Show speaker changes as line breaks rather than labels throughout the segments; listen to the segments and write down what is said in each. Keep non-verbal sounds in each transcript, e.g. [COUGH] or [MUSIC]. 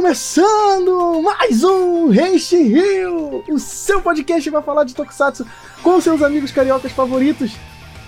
começando mais um Reishi Rio, o seu podcast vai falar de Tokusatsu com seus amigos cariocas favoritos.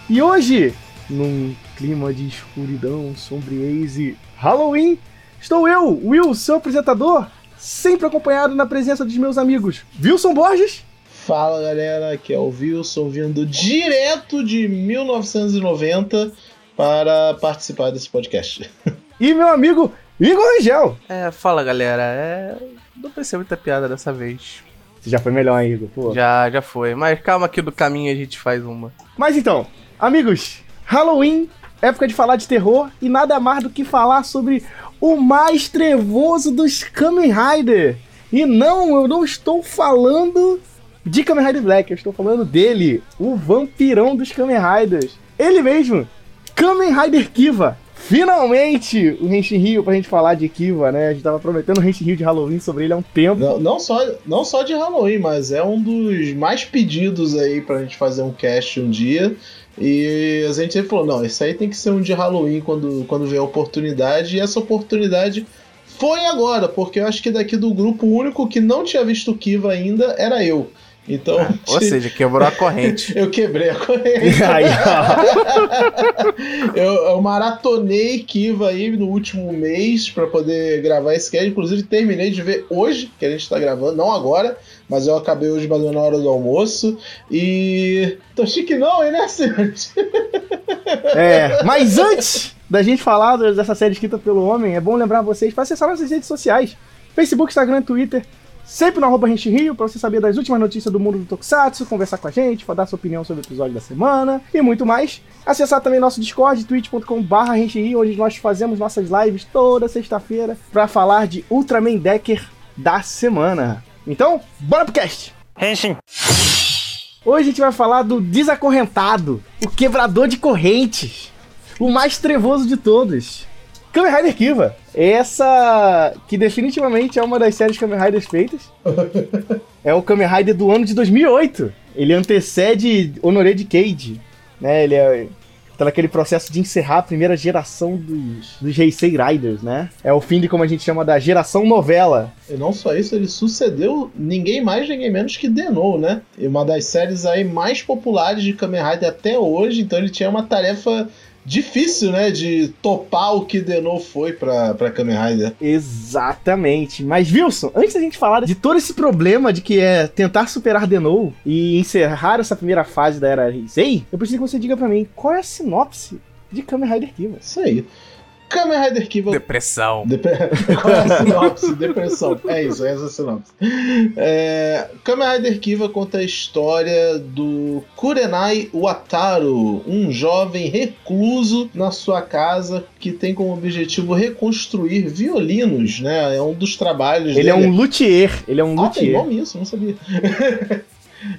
E hoje, num clima de escuridão, sombriez e Halloween, estou eu, Will, seu apresentador, sempre acompanhado na presença dos meus amigos Wilson Borges.
Fala galera, aqui é o Wilson vindo direto de 1990 para participar desse podcast. [LAUGHS]
E meu amigo Igor Rangel.
É, fala galera, é... não pensei muita piada dessa vez.
Você já foi melhor, hein, Igor? Pô.
Já, já foi, mas calma que do caminho a gente faz uma.
Mas então, amigos, Halloween, época de falar de terror e nada mais do que falar sobre o mais trevoso dos Kamen Rider. E não, eu não estou falando de Kamen Rider Black, eu estou falando dele, o vampirão dos Kamen Riders. Ele mesmo, Kamen Rider Kiva. Finalmente o Henshin Rio pra gente falar de Kiva, né? A gente tava prometendo o Henshin Rio de Halloween sobre ele há um tempo.
Não, não, só, não só de Halloween, mas é um dos mais pedidos aí pra gente fazer um cast um dia. E a gente sempre falou, não, isso aí tem que ser um de Halloween quando, quando vem a oportunidade. E essa oportunidade foi agora, porque eu acho que daqui do grupo o único que não tinha visto Kiva ainda era eu. Então,
Ou seja, quebrou a corrente. [LAUGHS]
eu quebrei a corrente. [LAUGHS]
Aí, ó.
eu, eu maratonei Kiva aí no último mês pra poder gravar esse cast. Inclusive, terminei de ver hoje, que a gente tá gravando, não agora, mas eu acabei hoje batendo na hora do almoço. E. Tô chique não, hein, né, senhores?
É, mas antes da gente falar dessa série escrita pelo homem, é bom lembrar vocês para acessar nossas redes sociais: Facebook, Instagram, Twitter. Sempre no arroba Gente Rio, pra você saber das últimas notícias do mundo do Tokusatsu, conversar com a gente, dar sua opinião sobre o episódio da semana e muito mais. Acessar também nosso Discord, twitch.com.br Rio, onde nós fazemos nossas lives toda sexta-feira para falar de Ultraman Decker da semana. Então, bora pro cast!
Henshin.
Hoje a gente vai falar do Desacorrentado, o quebrador de correntes, o mais trevoso de todos. Kamen Rider Kiva. Essa que definitivamente é uma das séries Kamen Riders feitas. [LAUGHS] É o Kamen Rider do ano de 2008. Ele antecede Honoré de Cage. Né? Ele é tá naquele processo de encerrar a primeira geração dos, dos Heisei Riders, né? É o fim de como a gente chama da geração novela.
E não só isso, ele sucedeu ninguém mais, ninguém menos que Denou, né? Uma das séries aí mais populares de Kamen Rider até hoje, então ele tinha uma tarefa difícil, né, de topar o que Denou foi pra, pra Kamen Rider.
Exatamente. Mas, Wilson, antes da gente falar de todo esse problema de que é tentar superar Denou e encerrar essa primeira fase da era Heisei, eu preciso que você diga pra mim qual é a sinopse de Kamen Rider Kiva.
Isso aí. Kamen Rider Kiva
Depressão.
Dep- [LAUGHS] Qual é a sinopse? Depressão. É isso, essa é a sinopse. É, Kamen Rider Kiva conta a história do Kurenai Wataru, um jovem recluso na sua casa que tem como objetivo reconstruir violinos, né? É um dos trabalhos
Ele é
dele.
um luthier. Ele é um
Ah, tem
luthier.
nome isso, não sabia. [LAUGHS]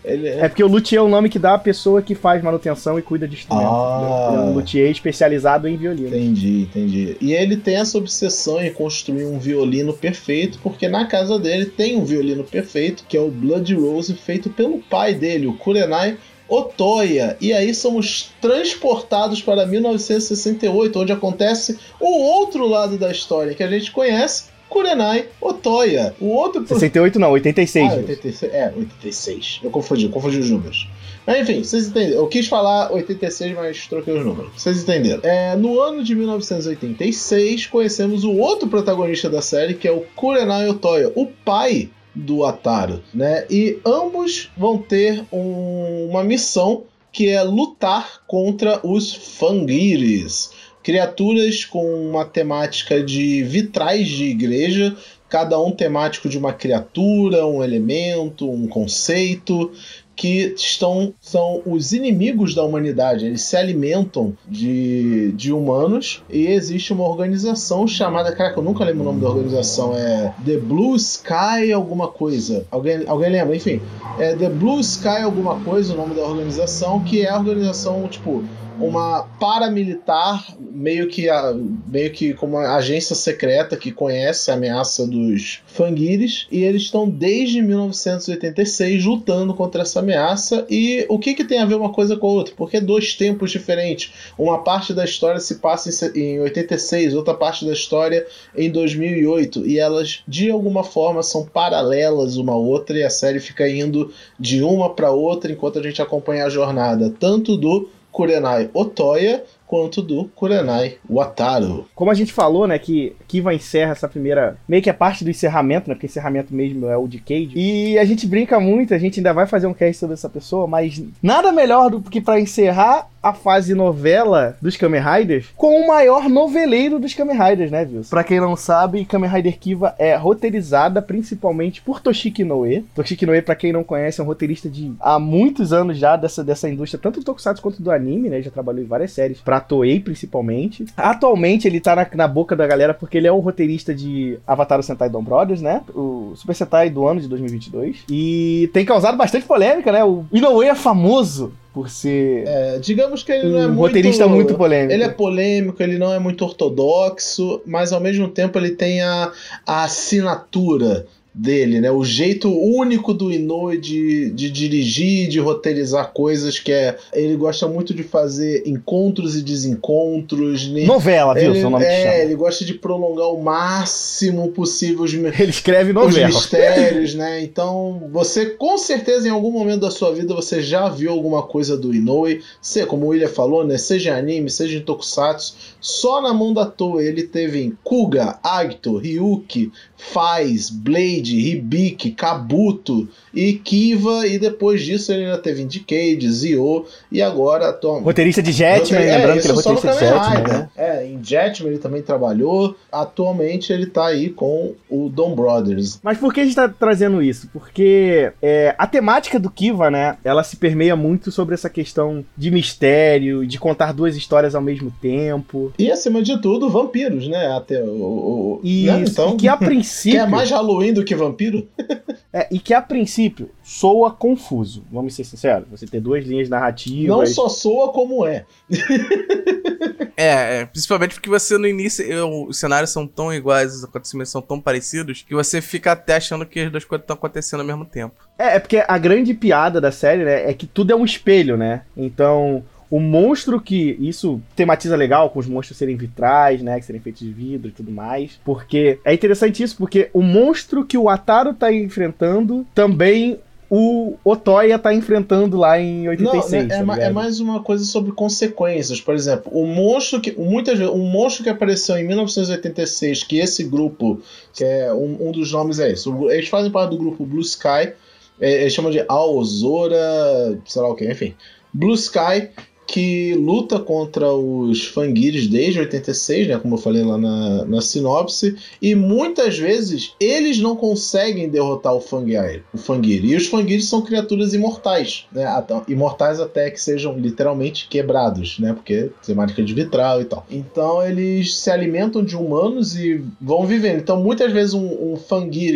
Ele é...
É porque o luthier é o nome que dá a pessoa que faz manutenção e cuida de instrumento.
Ah.
é um luthier especializado em violino.
Entendi, entendi. E ele tem essa obsessão em construir um violino perfeito, porque na casa dele tem um violino perfeito, que é o Blood Rose, feito pelo pai dele, o Kurenai Otoya. E aí somos transportados para 1968, onde acontece o outro lado da história que a gente conhece, Kurenai Otoya. O outro
68 não, 86.
ah,
Wilson.
86. É, 86. Eu confundi, confundi os números. Mas enfim, vocês entenderam. Eu quis falar 86, mas troquei os números. Vocês entenderam. É, no ano de 1986, conhecemos o outro protagonista da série, que é o Kurenai Otoya, o pai do Ataru, né? E ambos vão ter um- uma missão que é lutar contra os Fangiris, criaturas com uma temática de vitrais de igreja, cada um temático de uma criatura, um elemento, um conceito, que estão são os inimigos da humanidade. Eles se alimentam de, de humanos e existe uma organização chamada, caraca, eu nunca lembro o nome da organização, é The Blue Sky alguma coisa. Alguém, alguém lembra? Enfim, é The Blue Sky alguma coisa, o nome da organização, que é a organização, tipo, uma paramilitar, meio que, a, meio que como uma agência secreta que conhece a ameaça dos Fanguires, e eles estão desde 1986 lutando contra essa ameaça. E o que, que tem a ver uma coisa com a outra? Porque dois tempos diferentes. Uma parte da história se passa em, em 86, outra parte da história em 2008, e elas de alguma forma são paralelas uma à outra, e a série fica indo de uma para outra enquanto a gente acompanha a jornada tanto do Kurenai Otoya quanto do Kurenai Wataru.
Como a gente falou, né, que Kiva encerra essa primeira. meio que a parte do encerramento, né? Porque encerramento mesmo é o de Cage. E a gente brinca muito, a gente ainda vai fazer um cast sobre essa pessoa, mas nada melhor do que para encerrar a fase novela dos Kamen Riders com o maior noveleiro dos Kamen Riders, né, viu? Pra quem não sabe, Kamen Rider Kiva é roteirizada principalmente por Toshiki Noe. Toshiki Noe, pra quem não conhece, é um roteirista de há muitos anos já dessa, dessa indústria, tanto do Tokusatsu quanto do anime, né? Já trabalhou em várias séries, pra Toei principalmente. Atualmente ele tá na, na boca da galera porque ele é o roteirista de Avatar o Sentai Don Brothers, né? O Super Sentai do ano de 2022. E tem causado bastante polêmica, né? O Inoue é famoso por ser.
É, digamos que ele não é
um
muito.
roteirista muito polêmico.
Ele é polêmico, ele não é muito ortodoxo, mas ao mesmo tempo ele tem a, a assinatura dele, né? O jeito único do Inoue de, de dirigir, de roteirizar coisas que é. Ele gosta muito de fazer encontros e desencontros. né?
Novela, viu?
Ele,
nome
é, ele gosta de prolongar o máximo possível os, [LAUGHS]
Ele escreve
os
novela.
mistérios, né? Então, você com certeza em algum momento da sua vida você já viu alguma coisa do Inoue, se, como o William falou, né? Seja em anime, seja em tokusatsu, só na mão da toa ele teve em Kuga, Agito, Ryuki, Faz, Blade, Hibiki, Kabuto e Kiva, e depois disso ele ainda teve em Decade, Zio, e agora atualmente.
Roteirista de Jetman,
É,
lembrando que ele é
isso
roteirista de Jetman,
Rider.
né?
É, em Jetman ele também trabalhou. Atualmente ele tá aí com o Don Brothers.
Mas por que a gente tá trazendo isso? Porque é, a temática do Kiva, né, ela se permeia muito sobre essa questão de mistério, de contar duas histórias ao mesmo tempo.
E acima de tudo, vampiros, né? Até o. o- o-
E,
né? Então,
que a [LAUGHS]
que
princípio.
é mais Halloween do que vampiro?
é, e que a princípio soa confuso. Vamos ser sinceros. Você ter duas linhas narrativas.
Não só soa como é.
É, é, principalmente porque você no início, eu- os cenários são tão iguais, os acontecimentos são tão parecidos, que você fica até achando que as duas coisas estão acontecendo ao mesmo tempo.
É, é porque a grande piada da série, né, é que tudo é um espelho, né? Então, o monstro que. Isso tematiza legal com os monstros serem vitrais, né? Que serem feitos de vidro e tudo mais. Porque é interessante isso, porque o monstro que o Ataru tá enfrentando também. O Otoya tá enfrentando lá em 86.
Não, né, é,
tá
é mais uma coisa sobre consequências. Por exemplo, o monstro que. Muitas vezes, um monstro que apareceu em 1986, que esse grupo, que é um, um dos nomes é esse. o- Eles fazem parte do grupo Blue Sky. é, Eles chamam de Aozora, sei lá o que, enfim. Blue Sky, que luta contra os Fanguires desde 86, né, como eu falei lá na, na sinopse, e muitas vezes eles não conseguem derrotar o Fangire, o Fangire. E os Fangires são criaturas imortais, né, imortais até que sejam literalmente quebrados, né, porque temática de vitral e tal. Então eles se alimentam de humanos e vão vivendo. Então muitas vezes um, um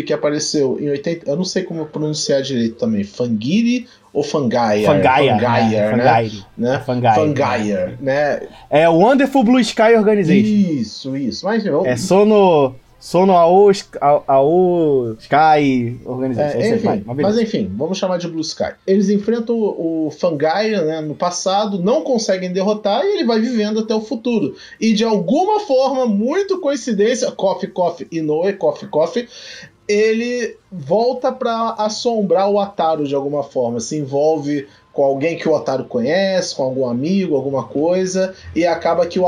que apareceu em 80, eu não sei como pronunciar direito também, Fangire ou?
Fangaia.
Fangire,
né?
né?
Fangaire.
né?
Fangaia.
Fangire, né?
É o Wonderful Blue Sky Organization.
Isso, isso. Mas não.
É Sono. Sono AO, AO Sky Organization.
É,
É,
enfim,
vai,
mas enfim, vamos chamar de Blue Sky. Eles enfrentam o, o Fangaia né, no passado, não conseguem derrotar e ele vai vivendo até o futuro. E de alguma forma, muito coincidência, Coffee, Coffee, Inoue, Coffee, Coffee, ele volta pra assombrar o Ataru de alguma forma, se envolve com alguém que o Otaru conhece, com algum amigo, alguma coisa, e acaba que o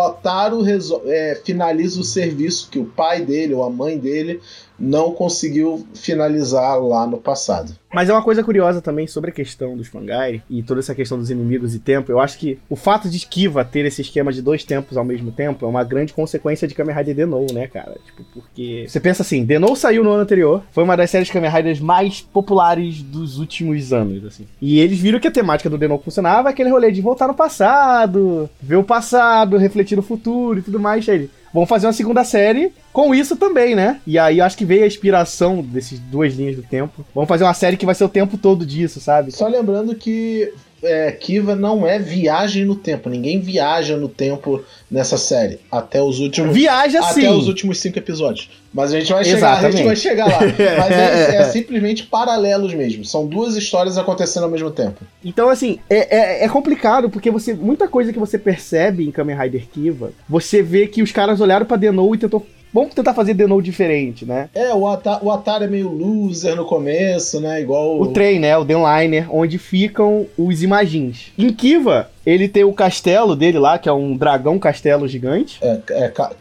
resol- é, finaliza o serviço que o pai dele ou a mãe dele não conseguiu finalizar lá no passado.
Mas é uma coisa curiosa também sobre a questão dos Fangai e toda essa questão dos inimigos e tempo. Eu acho que o fato de Esquiva ter esse esquema de dois tempos ao mesmo tempo é uma grande consequência de Kamen Rider Denou, né, cara? Tipo, porque. Você pensa assim, Denou saiu no ano anterior, foi uma das séries Kamen Riders mais populares dos últimos anos, assim. E eles viram que a temática do Denou funcionava, aquele rolê de voltar no passado, ver o passado, refletir no futuro e tudo mais. Aí, vamos fazer uma segunda série com isso também, né? E aí acho que veio a inspiração desses duas linhas do tempo. Vamos fazer uma série que vai ser o tempo todo disso, sabe?
Só lembrando que é, Kiva não é viagem no tempo. Ninguém viaja no tempo nessa série. Até os últimos.
Viaja
até
sim.
os últimos cinco episódios. Mas a gente vai chegar, a
Exatamente.
gente vai chegar lá. [LAUGHS] Mas é, é simplesmente paralelos mesmo. São duas histórias acontecendo ao mesmo tempo.
Então, assim, é, é, é complicado, porque você. Muita coisa que você percebe em Kamen Rider Kiva, você vê que os caras olharam pra Denou e tentou. Vamos tentar fazer Denou diferente, né?
É, o, Ata o Atari é meio loser no começo, né? Igual.
O trem, né? O Denliner, onde ficam os imagins. Em Kiva, ele tem o castelo dele lá, que é um dragão castelo gigante.
É, é Ca-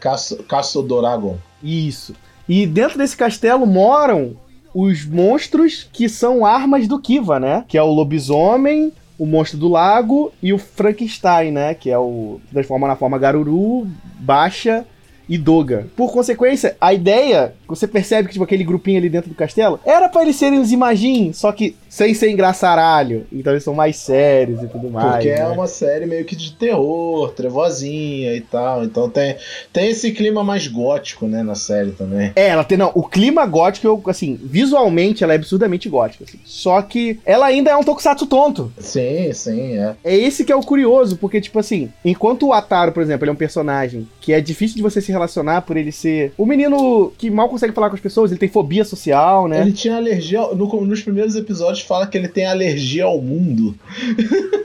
Casso Doragon.
Isso. E dentro desse castelo moram os monstros que são armas do Kiva, né? Que é o lobisomem, o monstro do lago e o Frankenstein, né? Que é o. se transforma na forma Garuru, Baixa e Doga. Por consequência, a ideia, você percebe que tipo, aquele grupinho ali dentro do castelo, era pra eles serem os Imagin, só que sem ser engraçaralho. Então eles são mais sérios e tudo mais.
Porque é
né?
uma série meio que de terror, trevozinha e tal. Então tem, tem esse clima mais gótico, né, na série também.
É, ela tem, não, o clima gótico, eu, assim, visualmente ela é absurdamente gótica, assim. Só que ela ainda é um tokusatsu tonto.
Sim, sim, é.
É esse que é o curioso, porque, tipo assim, enquanto o Ataro, por exemplo, ele é um personagem que é difícil de você se relacionar por ele ser o menino que mal consegue falar com as pessoas, ele tem fobia social, né?
Ele tinha alergia. no- nos primeiros episódios fala que ele tem alergia ao mundo. [LAUGHS]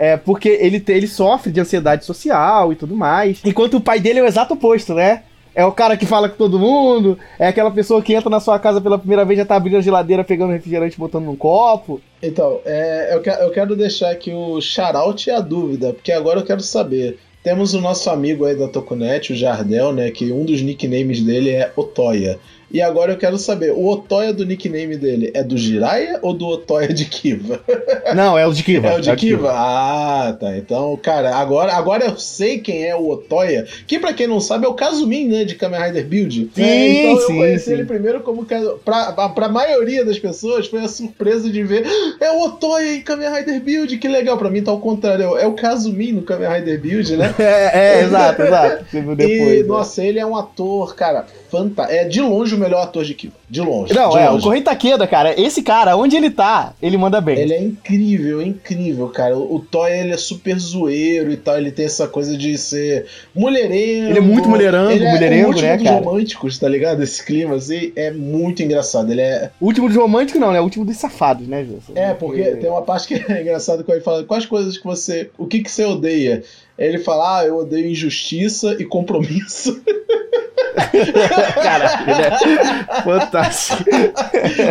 É porque ele, te- ele sofre de ansiedade social e tudo mais. Enquanto o pai dele é o exato oposto, né? É o cara que fala com todo mundo, é aquela pessoa que entra na sua casa pela primeira vez, já tá abrindo a geladeira, pegando refrigerante e botando num copo.
Então, é, eu, que- eu quero deixar aqui o shout e a dúvida, porque agora eu quero saber. Temos o nosso amigo aí da Tokunet, o Jardel, né? Que um dos nicknames dele é Otoya. E agora eu quero saber, o Otoya do nickname dele é do Jiraiya ou do Otoya de Kiva? [LAUGHS]
Não, é o de Kiva.
É o de Kiva? Ah, tá. Então, cara, agora, agora eu sei quem é o Otoya, que pra quem não sabe é o Kazumin, né, de Kamen Rider Build.
Sim,
É, então eu
sim,
conheci
sim.
ele primeiro como pra, pra, maioria das pessoas foi a surpresa de ver "Ah, é o Otoya em Kamen Rider Build, que legal. Pra mim tá ao contrário, é o Kazumin no Kamen Rider Build, né? [LAUGHS]
É, é, exato, exato. [LAUGHS] Depois.
e,
né?
nossa, ele é um ator, cara, fantástico. É de longe o melhor ator de Kiva. De longe.
Não,
de
é, o
longe.
Corrente Taqueda, cara, esse cara, onde ele tá, ele manda bem.
Ele é incrível, é incrível, cara. O o Toy ele é super zoeiro e tal. Ele tem essa coisa de ser mulherengo.
Ele é muito mulherango,
ele é
mulherengo,
o último
né,
dos
cara?
românticos, tá ligado? Esse clima, assim, é muito engraçado. Ele é.
O último dos românticos não, né? O último dos safados, né, Jô?
É, porque tem uma parte que é [LAUGHS] engraçado quando ele fala quais coisas que você. O que que você odeia? Ele fala, ah, eu odeio injustiça e compromisso. [LAUGHS]
Caralho, né? Fantástico.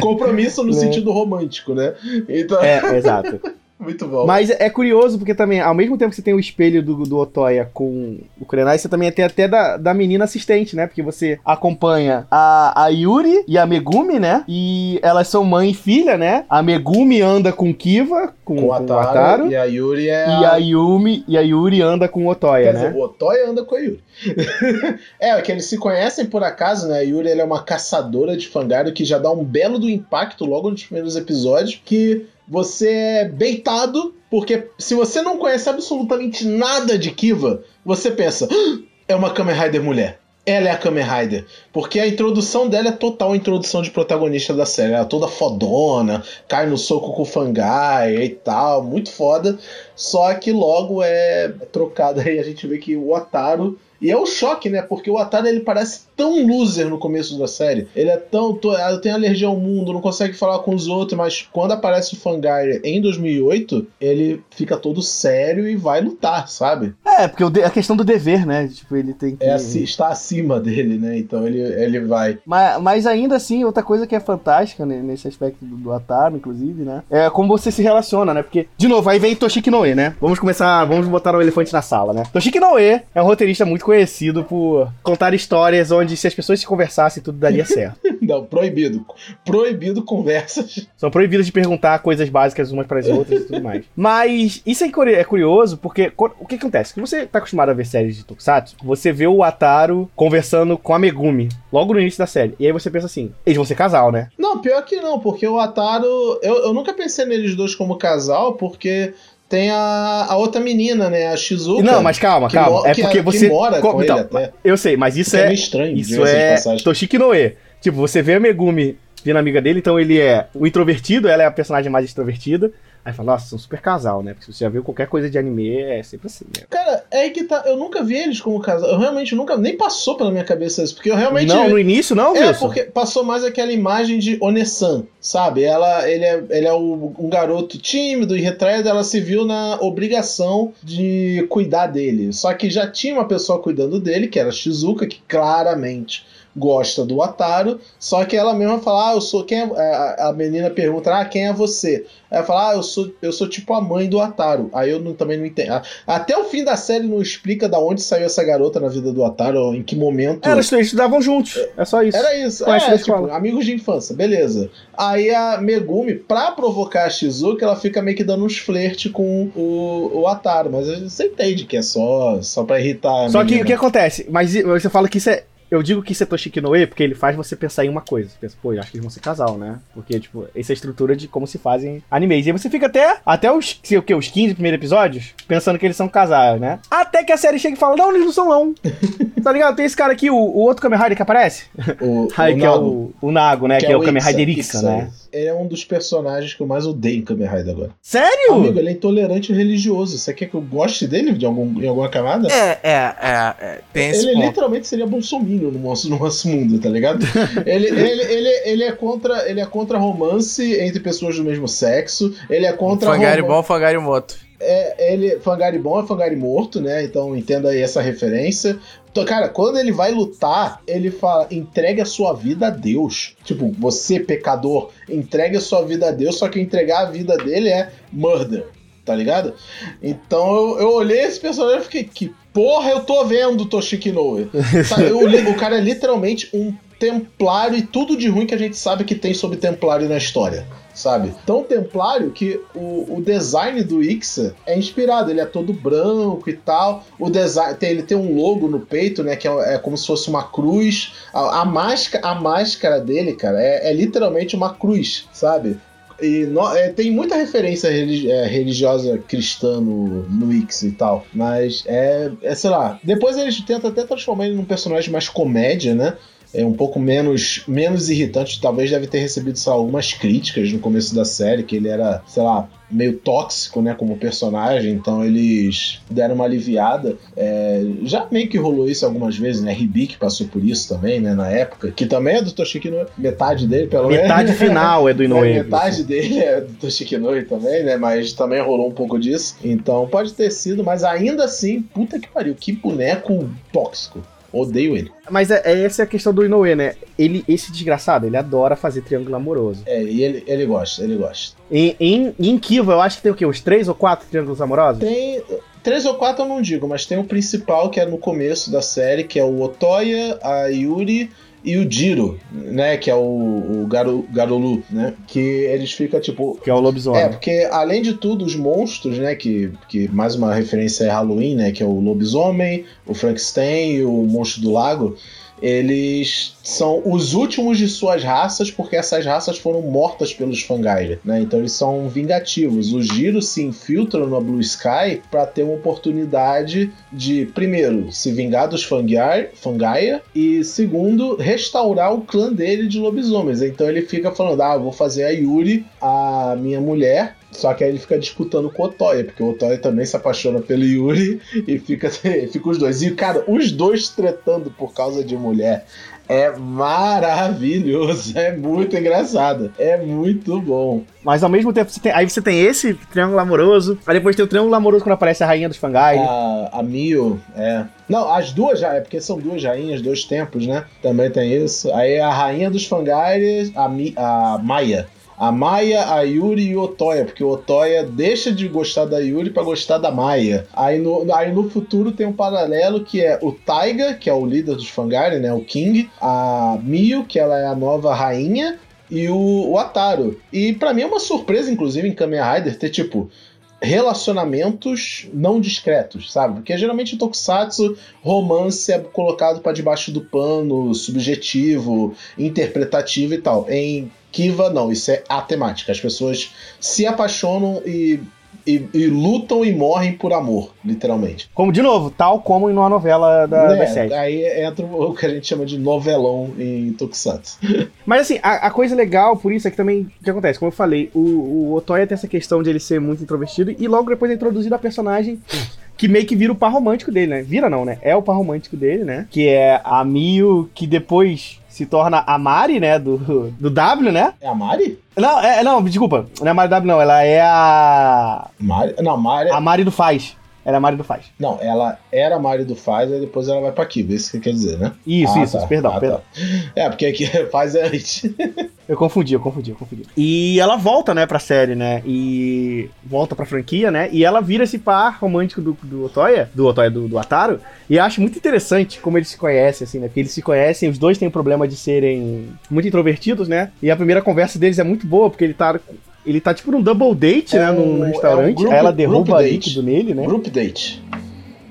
compromisso no
É.
sentido romântico, né? Então,
É, exato.
Muito bom.
Mas é curioso porque também, ao mesmo tempo que você tem o espelho do, do Otoya com o Kurenai, você também tem até da, da menina assistente, né? Porque você acompanha a, a Yuri e a Megumi, né? E elas são mãe e filha, né? A Megumi anda com Kiva, com,
com
com
o
o
Ataro,
Ataro.
e a Yuri é.
E a Yumi e a Yuri anda com o Otoya,
Quer
né?
dizer, o Otoya anda com a Yuri. [LAUGHS] é, que eles se conhecem por acaso, né? A Yuri ela é uma caçadora de fangário que já dá um belo do impacto logo nos primeiros episódios, que você é beitado, porque se você não conhece absolutamente nada de Kiva, você pensa, "Ah, é uma Kamen Rider mulher. Ela é a Kamen Rider. Porque a introdução dela é total introdução de protagonista da série. Ela é toda fodona, cai no soco com o Fangai e tal, muito foda. Só que logo é trocada aí, [LAUGHS] a gente vê que o Ataro. E é o choque, né? Porque o Ataro ele parece tão loser no começo da série. Ele é tão. to- ah, tem alergia ao mundo, não consegue falar com os outros, mas quando aparece o Fangai em 2008, ele fica todo sério e vai lutar, sabe?
É, porque a questão do dever, né? Tipo, ele tem que.
É está acima dele, né? Então ele, ele vai.
Mas, mas ainda assim, outra coisa que é fantástica né, nesse aspecto do, do Ataro, inclusive, né? É como você se relaciona, né? Porque, de novo, aí vem Toshiki Noe, né? Vamos começar, vamos botar o elefante na sala, né? Toshiki Noe é um roteirista muito conhecido por contar histórias onde se as pessoas se conversassem, tudo daria [LAUGHS] certo.
Não, proibido. Proibido conversas.
São proibidas de perguntar coisas básicas umas para as outras e tudo mais. [LAUGHS] Mas isso é é curioso porque o que acontece? Quando você tá acostumado a ver séries de Tokusatsu, você vê o Ataro conversando com a Megumi logo no início da série. E aí você pensa assim, eles vão ser casal, né?
Não, pior que não, porque o Ataro. Eu, eu nunca pensei neles dois como casal, porque tem a, a outra menina, né? A Shizuka.
Não, mas calma, calma. É
que
porque
que
você.
mora
co-
com
então,
ele até.
Eu sei, mas isso
Que é
é.
estranho,
Isso é. Toshiki Noe. Tipo, você vê a Megumi vindo amiga dele, então ele é o introvertido, ela é a personagem mais extrovertida. Aí fala, nossa, são super casal, né? Porque se você já viu qualquer coisa de anime, é sempre assim, né?
Cara, é aí que tá. Eu nunca vi eles como casal. Eu realmente nunca. Nem passou pela minha cabeça isso. Porque eu realmente.
Não, no início não,
É,
Wilson.
porque passou mais aquela imagem de Onesan, sabe? Ela, ele é, ele é o- um garoto tímido e retraído, ela se viu na obrigação de cuidar dele. Só que já tinha uma pessoa cuidando dele, que era a Shizuka, que claramente gosta do Ataru, só que ela mesma fala, ah, eu sou quem é? a menina pergunta, ah, quem é você? Aí ela fala, ah, eu sou, eu sou tipo a mãe do Ataru. Aí eu não- também não entendo. Ah, Até o fim da série não explica da onde saiu essa garota na vida do Ataru, ou em que momento.
Elas eles estudavam juntos. É só isso.
Era isso, é,
da
tipo, amigos de infância, beleza. Aí a Megumi, pra provocar a Shizuka, ela fica meio que dando uns flerte com o, o Ataru, mas você entende que é só, só pra irritar
Só que o que acontece? Mas você fala que isso é. Eu digo que isso é Toshiki Noe porque ele faz você pensar em uma coisa. Você pensa, pô, eu acho que eles vão ser casal, né? Porque, tipo, essa é a estrutura de como se fazem animes. E aí você fica até, até os, sei o quê, os 15 primeiros episódios pensando que eles são casais, né? Até que a série chega e fala, não, eles não são não. [LAUGHS] tá ligado? Tem esse cara aqui, o, o outro Kamen Rider que aparece.
O, [LAUGHS]
Aí,
o
que é
Nago,
o, o Nago, né? Que, é, o Kamen Rider Ixa, né?
Ele é um dos personagens que eu mais odeio em Kamen Rider agora.
Sério?
Amigo, ele é intolerante religioso. Você quer que eu goste dele de algum, em alguma camada?
É, é, é, é, tem esse
Ele
ponto.
literalmente seria bolsominion no nosso, no nosso mundo, tá ligado? [LAUGHS] ele, ele, ele, ele, é contra, ele é contra romance entre pessoas do mesmo sexo. Ele é contra
Fangari
roman-
bom, Fangari moto.
É, ele, Fangari bom é Fangari morto, né? Então entenda aí essa referência. Então, cara, quando ele vai lutar, ele fala: entregue a sua vida a Deus. Tipo, você, pecador, entregue a sua vida a Deus, só que entregar a vida dele é murder, tá ligado? Então eu, eu olhei esse personagem e fiquei: que porra eu tô vendo, Toshiki Noe? [LAUGHS] O cara é literalmente um templário e tudo de ruim que a gente sabe que tem sobre templário na história. Sabe? Tão templário que o, o design do Ixa é inspirado, ele é todo branco e tal. O design, tem, ele tem um logo no peito, né? Que é, é como se fosse uma cruz. A, a, máscara, a máscara dele, cara, é, é literalmente uma cruz, sabe? E no- é, tem muita referência religi- é, religiosa cristã no, no Ix e tal. Mas é, é, sei lá. Depois eles tentam até transformar ele num personagem mais comédia, né? É um pouco menos, menos irritante. Talvez deve ter recebido, lá, algumas críticas no começo da série, que ele era, sei lá, meio tóxico, né, como personagem. Então eles deram uma aliviada. É, já meio que rolou isso algumas vezes, né? Hibiki passou por isso também, né, na época. Que também é do Toshiki Inoue. Metade dele, pelo menos.
Metade [LAUGHS] final é do Inoue.
É, metade dele é do Toshiki Inoue também, né? Mas também rolou um pouco disso. Então pode ter sido, mas ainda assim, puta que pariu, que boneco tóxico. Odeio ele.
Mas é, é essa a questão do Inoue, né? Ele, esse desgraçado, ele adora fazer triângulo amoroso.
É, e ele, ele gosta, ele gosta.
Em, em, em Kiva, eu acho que tem o quê? Uns três ou quatro triângulos amorosos?
Tem. Três ou quatro eu não digo, mas tem o principal que é no começo da série, que é o Otoya, a Yuri e o Jiro, né? Que é o, o Garu, Garolu, né? Que eles ficam tipo.
Que é o lobisomem.
É, porque além de tudo, os monstros, né? Que, que mais uma referência é Halloween, né? Que é o lobisomem, o Frankenstein e o monstro do lago. Eles são os últimos de suas raças, porque essas raças foram mortas pelos Fangaira, né? Então eles são vingativos. O Giro se infiltra no Blue Sky para ter uma oportunidade de, primeiro, se vingar dos Fangaia e, segundo, restaurar o clã dele de lobisomens. Então ele fica falando: ah, vou fazer a Yuri, a minha mulher, só que aí ele fica disputando com o Otoya, porque o Otoya também se apaixona pelo Yuri e fica, [LAUGHS] fica os dois. E, cara, os dois tretando por causa de mulher é maravilhoso, é muito engraçado, é muito bom.
Mas ao mesmo tempo, você tem, aí você tem esse triângulo amoroso, aí depois tem o triângulo amoroso quando aparece a rainha dos Fangai.
A, a Mio, é. Não, as duas já, é porque são duas rainhas, dois tempos, né? Também tem isso. Aí a rainha dos Fangaires, a, Mi, a Maia. A Maia, a Yuri e o Otoya, porque o Otoya deixa de gostar da Yuri pra gostar da Maia. Aí no, aí no futuro tem um paralelo que é o Taiga, que é o líder dos Fangare, né? O King. A Mio, que ela é a nova rainha. E o, o Ataru. E pra mim é uma surpresa, inclusive, em Kamen Rider ter, tipo, relacionamentos não discretos, sabe? Porque geralmente em Tokusatsu, romance é colocado pra debaixo do pano, subjetivo, interpretativo e tal. Em Kiva, não, isso é a temática. As pessoas se apaixonam e e, e lutam e morrem por amor, literalmente.
Como, de novo, tal como em uma novela da,
É,
da série.
aí entra o que a gente chama de novelão em Tokusatsu. [LAUGHS]
Mas assim, a, a coisa legal por isso é que também, o que acontece? Como eu falei, o, o Otoya tem essa questão de ele ser muito introvertido e logo depois é introduzido a personagem que meio que vira o par romântico dele, né? Vira não, né? É o par romântico dele, né? Que é a Mio, que depois se torna a Mari, né? Do, do W, né?
É a Mari?
Não, é, não, desculpa. Não é a Mari W, não. Ela é a.
Mari? Não, Mari.
A Mari do Faz. Ela é a Mari do Faz.
Não, ela era a Mari do Faz, aí depois ela vai pra Kiba. Isso que quer dizer, né?
Isso,
Ah,
isso,
tá.
perdão,
Ah,
perdão.
tá. É, porque aqui [LAUGHS] Faz é antes.
Eu confundi, eu confundi, eu confundi. E ela volta, né, pra série, né? E volta pra franquia, né? E ela vira esse par romântico do, do Otoya, do Otoya, do, do Ataru. E eu acho muito interessante como eles se conhecem, assim, né? Porque eles se conhecem, os dois têm o problema de serem muito introvertidos, né? E a primeira conversa deles é muito boa, porque ele tá. Ele tá tipo num double date,
É
né? Num,
um- é um
restaurante.
grupo-
aí ela derruba líquido nele, né?
Group Date.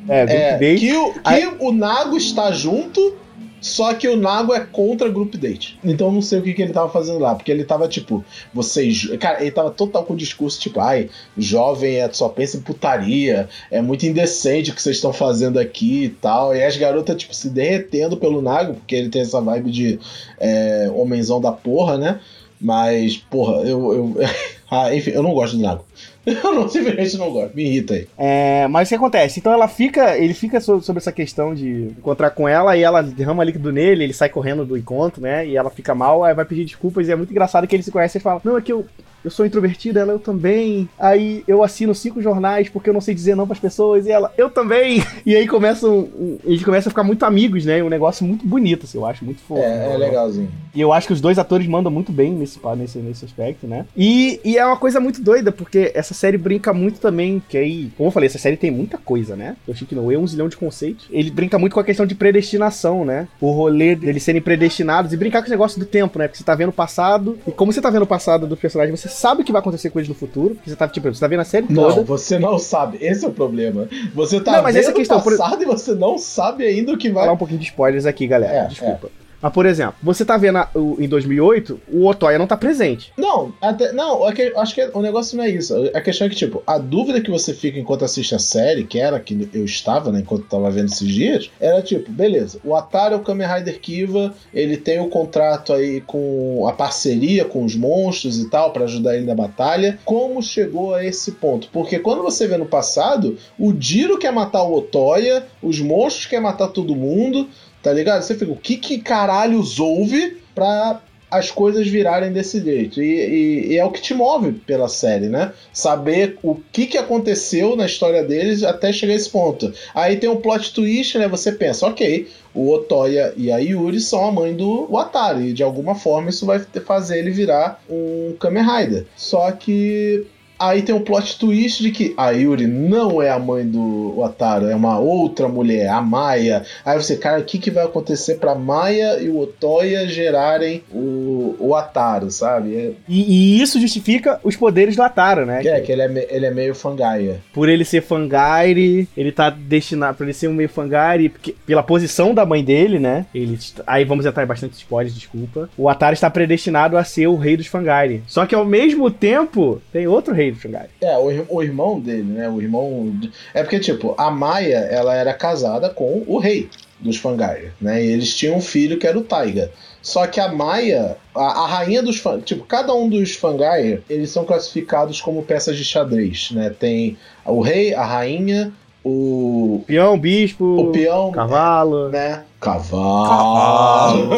É, grupo
É,
date.
que, o, que
Aí-
o Nago está junto, só que o Nago é contra Group Date. Então eu não sei o que, que ele tava fazendo lá, porque ele tava tipo, vocês. Cara, ele tava total com o discurso tipo, ai, jovem é, só pensa em putaria, é muito indecente o que vocês estão fazendo aqui e tal. E as garotas, tipo, se derretendo pelo Nago, porque ele tem essa vibe de é, homenzão da porra, né? Mas, porra, eu. eu [LAUGHS] ah, enfim, eu não gosto do Nago. [LAUGHS] Eu não, simplesmente não gosto, me irrita aí.
É, mas o que acontece? Então ela fica, ele fica so- sobre essa questão de encontrar com ela e ela derrama líquido nele, ele sai correndo do encontro, né? E ela fica mal, aí vai pedir desculpas e é muito engraçado que eles se conhecem e falam: Não, é que eu, eu sou introvertida, ela eu também. Aí eu assino cinco jornais porque eu não sei dizer não pras pessoas e ela, eu também. E aí começam, eles começam a ficar muito amigos, né? Um negócio muito bonito, assim, eu acho muito fofo.
É, é legalzinho.
E eu acho que os dois atores mandam muito bem nesse, nesse, nesse aspecto, né? E, e é uma coisa muito doida, porque essa série brinca muito também, que aí, como eu falei, essa série tem muita coisa, né? Eu achei que não é um zilhão de conceitos. Ele brinca muito com a questão de predestinação, né? O rolê deles serem predestinados e brincar com esse negócio do tempo, né? Porque você tá vendo o passado, e como você tá vendo o passado do personagem, você sabe que vai acontecer coisas no futuro, porque você tá, tipo, você tá vendo a série
Não,
toda.
você não sabe. Esse é o problema. Você tá
Não, mas
vendo
essa é questão,
o
por-
passado e você não sabe ainda o que
Vou
vai.
falar um pouquinho de spoilers aqui, galera.
É,
Desculpa. Mas, por exemplo, você tá vendo a- o- em 2008, o Otoya não tá presente.
Não, até, não, é acho que o negócio não é isso. A questão é que, tipo, a dúvida que você fica enquanto assiste a série, que era que eu estava, né, enquanto tava vendo esses dias, era tipo, beleza, o Atari é o Kamen Rider Kiva, ele tem o contrato aí com a parceria com os monstros e tal, pra ajudar ele na batalha. Como chegou a esse ponto? Porque quando você vê no passado, o Diro quer matar o Otoya, os monstros querem matar todo mundo, tá ligado? Você fica, o que que caralhos houve pra as coisas virarem desse jeito. E, e- e é o que te move pela série, né? Saber o que, que aconteceu na história deles até chegar a esse ponto. Aí tem um plot twist, né? Você pensa, ok, o Otoya e a Yuri são a mãe do Watari. E de alguma forma isso vai fazer ele virar um Kamen Rider. Só que. Aí tem um plot twist de que a Yuri não é a mãe do Wataru, é uma outra mulher, a Maia. Aí você, cara, o que, que vai acontecer pra Maia e o Otoya gerarem o, o Ataru, sabe? É,
E, e isso justifica os poderes do Ataro, né?
que é que ele é, ele é meio fangaia.
Por ele ser Fangire, ele tá destinado. Por ele ser um meio Fangire, porque- pela posição da mãe dele, né? Ele, aí vamos entrar em bastante spoilers, desculpa. O Ataro está predestinado a ser o rei dos Fangire. Só que ao mesmo tempo, tem outro rei dos Fangire.
É, o, o irmão dele, né? O irmão. É porque, tipo, a Maia, ela era casada com o rei dos Fangaia, né? E eles tinham um filho que era o Taiga. Só que a Maia, a, a rainha dos Fan... Tipo, cada um dos Fangaia, eles são classificados como peças de xadrez, né? Tem o rei, a rainha, o.
Peão, bispo,
O peão,
cavalo.
né? Cavalo. [LAUGHS]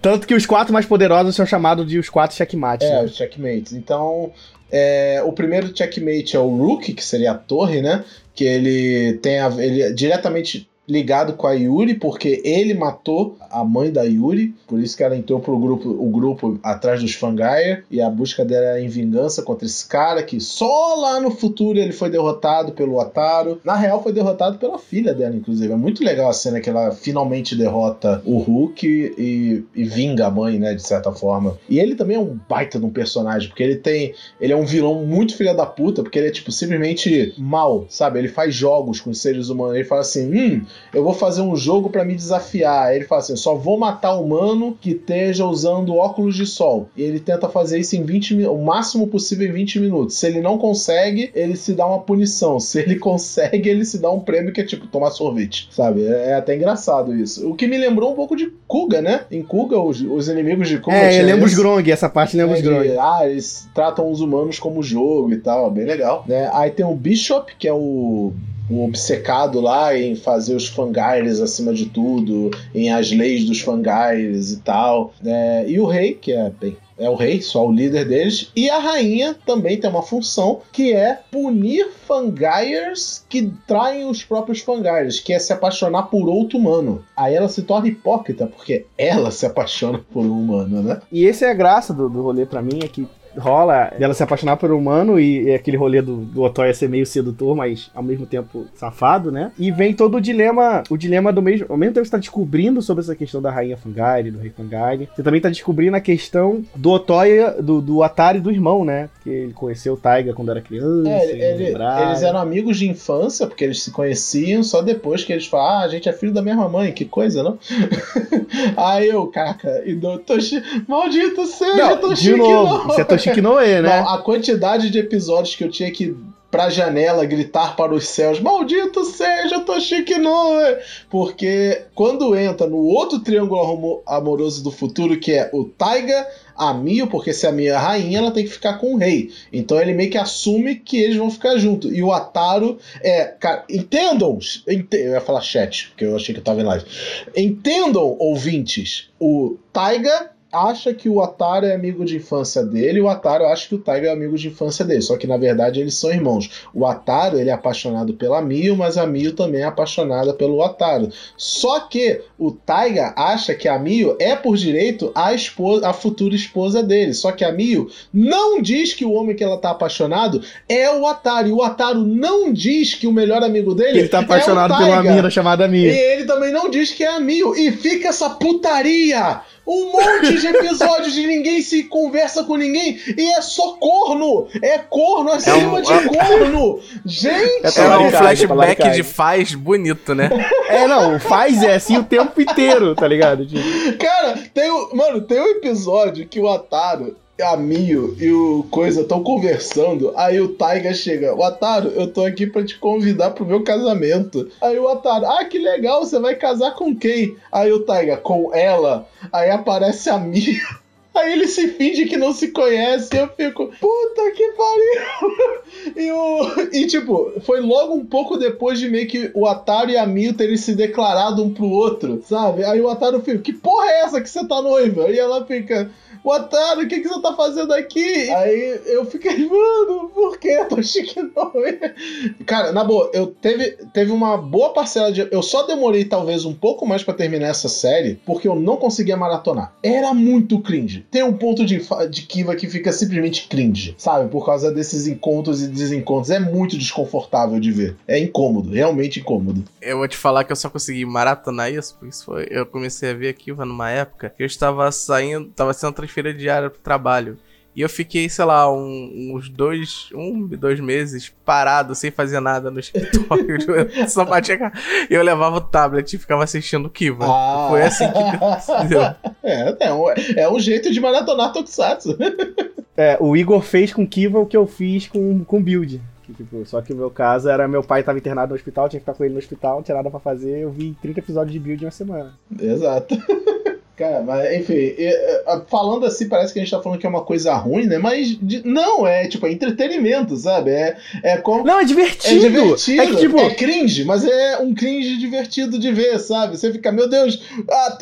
Tanto que os quatro mais poderosos são chamados de os quatro checkmates.
É,
né?
os checkmates. Então, é, o primeiro checkmate é o Rook, que seria a torre, né? Que ele tem a, ele é diretamente ligado com a Yuri, porque ele matou a mãe da Yuri, por isso que ela entrou pro grupo, o grupo atrás dos Fangaia, e a busca dela é em vingança contra esse cara que só lá no futuro ele foi derrotado pelo Ataru. Na real foi derrotado pela filha dela, inclusive. É muito legal a cena que ela finalmente derrota o Hulk e, e vinga a mãe, né, de certa forma. E ele também é um baita de um personagem, porque ele tem ele é um vilão muito filha da puta, porque ele é, tipo, simplesmente mal, sabe? Ele faz jogos com os seres humanos. Ele fala assim: hum, eu vou fazer um jogo para me desafiar. Aí ele fala assim: só vou matar humano que esteja usando óculos de sol. E ele tenta fazer isso em 20 minutos, o máximo possível em 20 minutos. Se ele não consegue, ele se dá uma punição. Se ele [LAUGHS] consegue, ele se dá um prêmio que é tipo tomar sorvete, sabe? É, é até engraçado isso. O que me lembrou um pouco de Kuga, né? Em Kuga, os, os inimigos de Kuga.
É, eu lembro os Grong, essa parte lembra
é,
os Grong.
de, ah, eles tratam os humanos como jogo e tal, bem legal. Né? Aí tem o Bishop, que é o o obcecado lá em fazer os fangaires acima de tudo, em as leis dos fangaires e tal. É, e o rei, que é bem. É o rei, só o líder deles. E a rainha também tem uma função que é punir fangaires que traem os próprios fangaires, que é se apaixonar por outro humano. Aí ela se torna hipócrita, porque ela se apaixona por um humano, né?
E essa é a graça do, do rolê pra mim, é que rola dela se apaixonar por um humano e, e aquele rolê do, do Otoya ser meio sedutor, mas ao mesmo tempo safado, né? E vem todo o dilema, o dilema do mesmo. Ao mesmo tempo que você tá descobrindo sobre essa questão da rainha Fangare, do rei Fangare, você também tá descobrindo a questão do Otoya, do, do Atari do irmão, né? Que ele conheceu o Taiga quando era criança.
É, ele, eles eram amigos de infância, porque eles se conheciam só depois que eles falaram, ah, a gente é filho da mesma mãe, que coisa, não? [LAUGHS] Aí eu, caca, e do Toshi, maldito seja, Toshi,
de [LAUGHS] novo, isso é Noe, né?
Não, a quantidade de episódios que eu tinha que pra janela gritar para os céus: Maldito seja Toshiki Noe! Porque quando entra no outro triângulo amoroso do futuro, que é o Taiga, a Mio, porque se a Mio é a rainha, ela tem que ficar com o rei. Então ele meio que assume que eles vão ficar juntos. E o Ataru é. Cara, entendam! Ent eu ia falar chat, porque eu achei que eu tava em live. Entendam, ouvintes, o Taiga acha que o Ataru é amigo de infância dele e o Ataru acha que o Taiga é amigo de infância dele. Só que na verdade eles são irmãos. O Ataru ele é apaixonado pela Mio, mas a Mio também é apaixonada pelo Ataru. Só que o Taiga acha que a Mio é por direito a, esposa, a futura esposa dele. Só que a Mio não diz que o homem que ela tá apaixonado é o Ataru. E o Ataru não diz que o melhor amigo dele
ele tá apaixonado
é
pela mina chamada Mio.
E ele também não diz que é a Mio. E fica essa putaria um monte de episódios de ninguém se conversa com ninguém e é só corno! É corno acima é um, de é... corno! [LAUGHS] Gente!
É um flashback de faz bonito, né?
É, não, faz é assim o tempo inteiro, tá ligado?
Tipo... Cara, tem o. Mano, tem um episódio que o Ataro a Mio e o Coisa estão conversando, aí o Taiga chega, o Ataro, eu tô aqui para te convidar pro meu casamento. Aí o Ataro, ah, que legal, você vai casar com quem? Aí o Taiga, com ela. Aí aparece a Mio. [LAUGHS] Aí ele se finge que não se conhece eu fico, puta que pariu! [LAUGHS] E, o, e tipo, foi logo um pouco depois de meio que o Ataro e a Mio terem se declarado um pro outro, sabe? Aí o Ataro fica, que porra é essa que você tá noiva? E ela fica, Otário, o que, que você tá fazendo aqui? Aí eu fiquei, [LAUGHS] mano, por que Toshiki Noe? Cara, na boa, eu teve, teve uma boa parcela de. Eu só demorei talvez um pouco mais para terminar essa série, porque eu não conseguia maratonar. Era muito cringe. Tem um ponto de, de Kiva que fica simplesmente cringe, sabe? Por causa desses encontros e desencontros. É muito desconfortável de ver. É incômodo, realmente incômodo.
Eu vou te falar que eu só consegui maratonar isso, porque isso foi. Eu comecei a ver Kiva numa época que eu estava saindo, estava sendo transferido feira diária pro trabalho. E eu fiquei, sei lá, um, uns dois, um, dois meses parado, sem fazer nada no [LAUGHS] escritório. só batia E eu levava o tablet e ficava assistindo Kiva. Ah. Foi assim que deu. [LAUGHS]
É, é, um, é um jeito de maratonar Tokusatsu. [LAUGHS]
é, o Igor fez com Kiva o que eu fiz com, com Build. Que, tipo, só que o meu caso era meu pai estava internado no hospital, tinha que ficar com ele no hospital, não tinha nada pra fazer, eu vi 30 episódios de Build em uma semana.
Exato. Cara, mas enfim, falando assim, parece que a gente tá falando que é uma coisa ruim, né? Mas não, é tipo, é entretenimento, sabe? É, é como.
Não, é divertido.
É divertido. É, que, tipo... é cringe, mas é um cringe divertido de ver, sabe? Você fica, meu Deus, ah,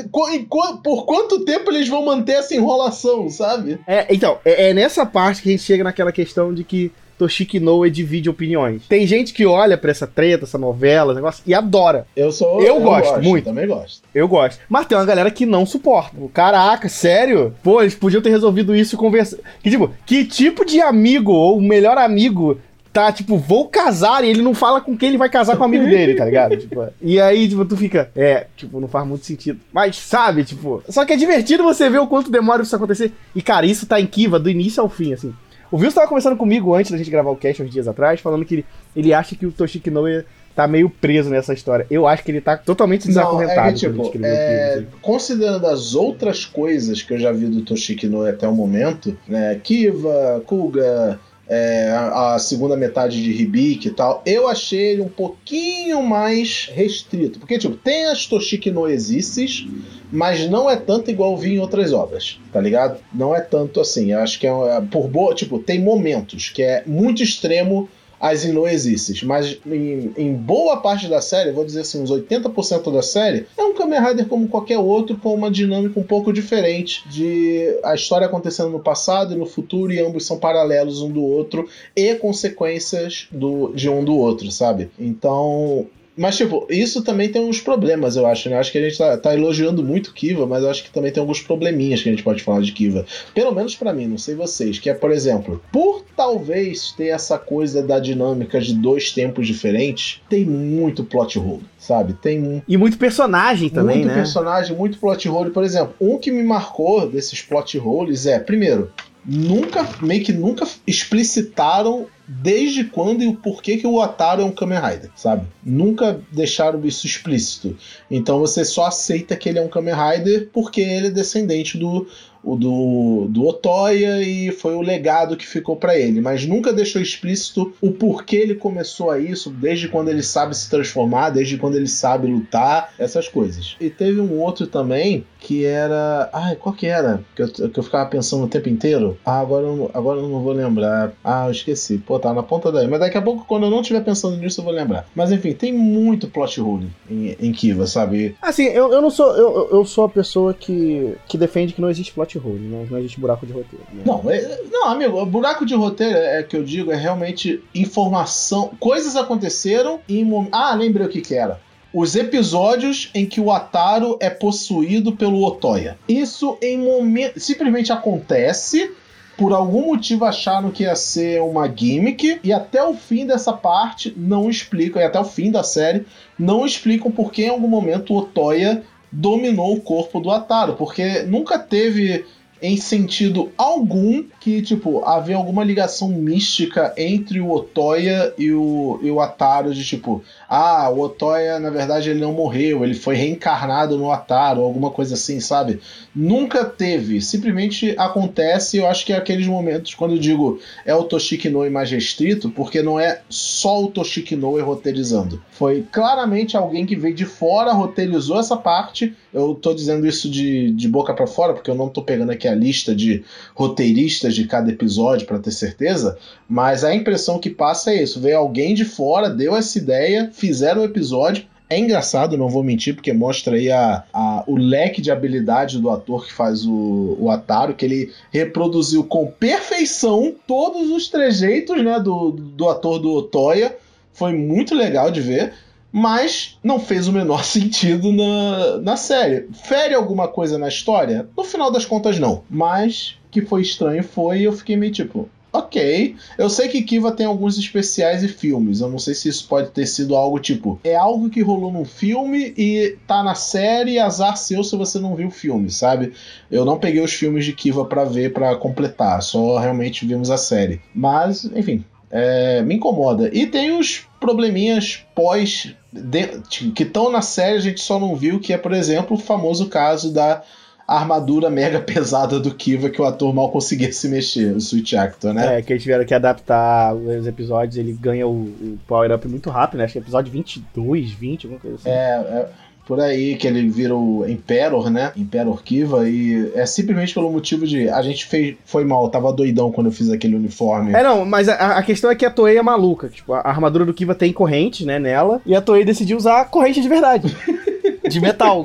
por quanto tempo eles vão manter essa enrolação, sabe?
É, então, é, é nessa parte que a gente chega naquela questão de que Toshiki Noe divide opiniões. Tem gente que olha pra essa treta, essa novela, negócio, e adora.
Eu sou.
Eu, eu gosto, gosto, muito.
Também gosto.
Eu gosto. Mas tem uma galera que não suporta. Caraca, sério? Pô, eles podiam ter resolvido isso conversando. Que tipo, que tipo de amigo ou melhor amigo tá, tipo, vou casar e ele não fala com quem ele vai casar com o amigo dele, tá ligado? [LAUGHS] tipo, e aí, tipo, tu fica, é, tipo, não faz muito sentido. Mas, sabe, tipo, só que é divertido você ver o quanto demora isso acontecer. E, cara, isso tá em Kiva do início ao fim, assim. O Wilson estava conversando comigo antes da gente gravar o cast uns dias atrás, falando que ele, ele acha que o Toshiki Noe tá meio preso nessa história. Eu acho que ele tá totalmente desacorrentado.
Não, é que, tipo, é, considerando as outras coisas que eu já vi do Toshiki Noi até o momento, né? Kiva, Kuga, é, a, segunda metade de Hibiki e tal, eu achei ele um pouquinho mais restrito. Porque, tipo, tem as Toshiki no Existes, mas não é tanto igual vi em outras obras, tá ligado? Não é tanto assim. Eu acho que é, é por boa. Tipo, tem momentos que é muito extremo as Inoexistes. Mas em, em, boa parte da série, vou dizer assim, uns 80% da série, é um Kamen Rider como qualquer outro, com uma dinâmica um pouco diferente de a história acontecendo no passado e no futuro, e ambos são paralelos um do outro, e consequências do, de um do outro, sabe? Então, mas, tipo, isso também tem uns problemas, eu acho, né? Eu acho que a gente tá, tá, elogiando muito Kiva, mas eu acho que também tem alguns probleminhas que a gente pode falar de Kiva. Pelo menos para mim, não sei vocês. Que é, por exemplo, por talvez ter essa coisa da dinâmica de dois tempos diferentes, tem muito plot hole, sabe? Tem
E muito personagem também,
muito
né?
Muito personagem, muito plot hole. Por exemplo, um que me marcou desses plot holes é, primeiro, nunca, meio que nunca explicitaram desde quando e o porquê que o Ataru é um Kamen Rider, sabe? Nunca deixaram isso explícito. Então você só aceita que ele é um Kamen Rider porque ele é descendente do o do, do Otoya e foi o legado que ficou para ele, mas nunca deixou explícito o porquê ele começou a isso, desde quando ele sabe se transformar, desde quando ele sabe lutar, essas coisas. E teve um outro também que era. Ai, qual que era? Que eu, que eu ficava pensando o tempo inteiro. Ah, agora eu, agora eu não vou lembrar. Ah, eu esqueci. Pô, tá na ponta daí. Mas daqui a pouco, quando eu não estiver pensando nisso, eu vou lembrar. Mas enfim, tem muito plot hole em, em Kiva, sabe?
Assim, eu, eu não sou. Eu, eu sou a pessoa que, que defende que não existe plot hole, né? não existe buraco de roteiro. Né?
Não, é, não, amigo, buraco de roteiro é que eu digo, é realmente informação. Coisas aconteceram e. Ah, lembrei o que, que era os episódios em que o Ataru é possuído pelo Otoya. Isso em momento simplesmente acontece. Por algum motivo acharam que ia ser uma gimmick e até o fim dessa parte não explicam, e até o fim da série não explicam por que em algum momento o Otoya dominou o corpo do Ataru, porque nunca teve em sentido algum que, tipo, havia alguma ligação mística entre o Otoya e o, e o Ataru, de tipo, ah, o Otoya, na verdade, ele não morreu, ele foi reencarnado no Ataru, alguma coisa assim, sabe? Nunca teve, simplesmente acontece, eu acho que é aqueles momentos, quando eu digo é o Toshiki Noi mais restrito, porque não é só o Toshiki Noi roteirizando. Foi claramente alguém que veio de fora, roteirizou essa parte, eu tô dizendo isso de, de boca para fora, porque eu não tô pegando aqui a lista de roteiristas de cada episódio para ter certeza, mas a impressão que passa é isso: veio alguém de fora, deu essa ideia, fizeram o episódio. É engraçado, não vou mentir, porque mostra aí a, a, o leque de habilidade do ator que faz o, o Ataro, que ele reproduziu com perfeição todos os trejeitos né, do, do ator do Otoya. Foi muito legal de ver mas não fez o menor [LAUGHS] sentido na, na série. Fere alguma coisa na história? No final das contas, não. Mas que foi estranho foi eu fiquei meio tipo. Ok. Eu sei que Kiva tem alguns especiais e filmes. Eu não sei se isso pode ter sido algo tipo. É algo que rolou num filme e tá na série, azar seu se você não viu o filme, sabe? Eu não peguei os filmes de Kiva para ver, para completar. Só realmente vimos a série. Mas, enfim, é, me incomoda. E tem os probleminhas pós de, que estão na série, a gente só não viu, que é, por exemplo, o famoso caso da armadura mega [LAUGHS] pesada do Kiva que o ator mal conseguia se mexer, o Switch Actor, né?
É, que eles tiveram que adaptar os episódios, ele ganha o, o power-up muito rápido, né? Acho que é episódio 22, 20, alguma coisa assim.
É, é por aí que ele vira o Emperor, né? Emperor Kiva, e é simplesmente pelo motivo de a gente fez, foi mal, tava doidão quando eu fiz aquele uniforme.
É, não, mas a, a questão é que a Toei é maluca. Tipo, a armadura do Kiva tem corrente, né, nela, e a Toei decidiu usar corrente de verdade. [LAUGHS] de metal.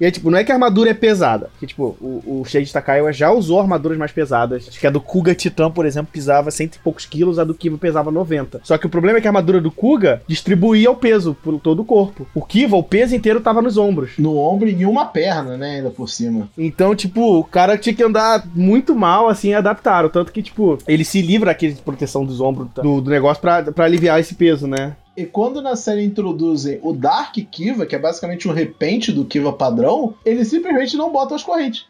E é tipo, não é que a armadura é pesada. Que, tipo, o, o Shade Takaiwa já usou armaduras mais pesadas. Acho que a do Kuga Titan, por exemplo, pisava cento e poucos quilos, a do Kiva pesava 90. Só que o problema é que a armadura do Kuga distribuía o peso por todo o corpo. O Kiva, o peso inteiro tava nos ombros.
No ombro e uma perna, né, ainda por cima.
Então, tipo, o cara tinha que andar muito mal, assim, adaptaram. Tanto que, tipo, ele se livra aqui de proteção dos ombros do, do negócio pra, pra aliviar esse peso, né?
E quando na série introduzem o Dark Kiva, que é basicamente um repente do Kiva padrão, eles simplesmente não botam as correntes.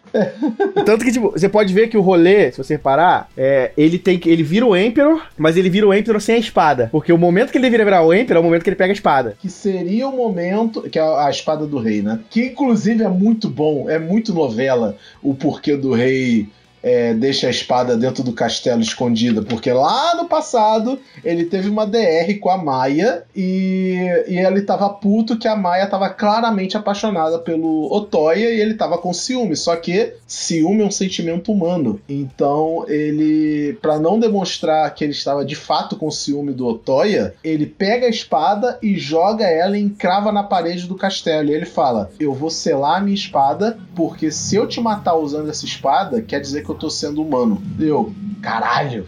Tanto que, tipo, você pode ver que o rolê, se você reparar, é, ele tem que. Ele vira o Emperor, mas ele vira o Emperor sem a espada. Porque o momento que ele deveria virar o Emperor é o momento que ele pega a espada.
Que seria o momento. Que é a espada do rei, né? Que inclusive é muito bom, é muito novela o porquê do rei é, deixa a espada dentro do castelo escondida, porque lá no passado ele teve uma DR com a Maia e, e ele tava puto que a Maia tava claramente apaixonada pelo Otoya e ele tava com ciúme. Só que ciúme é um sentimento humano. Então ele, para não demonstrar que ele estava de fato com ciúme do Otoya, ele pega a espada e joga ela e encrava na parede do castelo. E ele fala: Eu vou selar a minha espada, porque se eu te matar usando essa espada, quer dizer que eu tô sendo humano. Eu, caralho.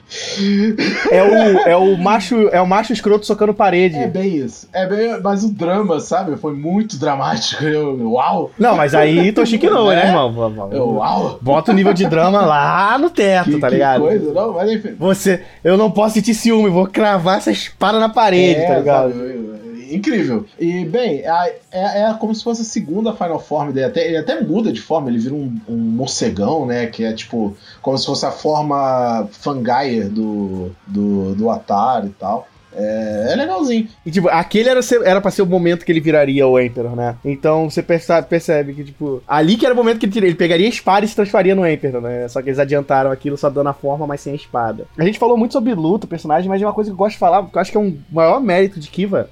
É o, é o macho, é o macho escroto socando parede.
É bem isso. É bem, mas o drama, sabe? Foi muito dramático. Eu, uau.
Não, mas aí Toshiki não, [LAUGHS] né, irmão?
Eu, uau.
Bota o nível de drama lá no teto,
Que,
tá
que
ligado?
coisa, não, mas enfim.
Você, eu não posso sentir ciúme, vou cravar essa espada na parede, tá ligado?
É, sabe? Incrível. E, bem, é, é, é como se fosse a segunda Final Form dele. Até, ele até muda de forma, ele vira um, um morcegão, né? Que é tipo, como se fosse a forma Fangaia do, do, do Atari e tal. É, é legalzinho.
E, tipo, aquele era, ser, era pra ser o momento que ele viraria o Emperor, né? Então você percebe, percebe que, tipo, ali que era o momento que ele, ele pegaria a espada e se transformaria no Emperor, né? Só que eles adiantaram aquilo só dando a forma, mas sem a espada. A gente falou muito sobre luta, personagem, mas é uma coisa que eu gosto de falar, que eu acho que é um maior mérito de Kiva.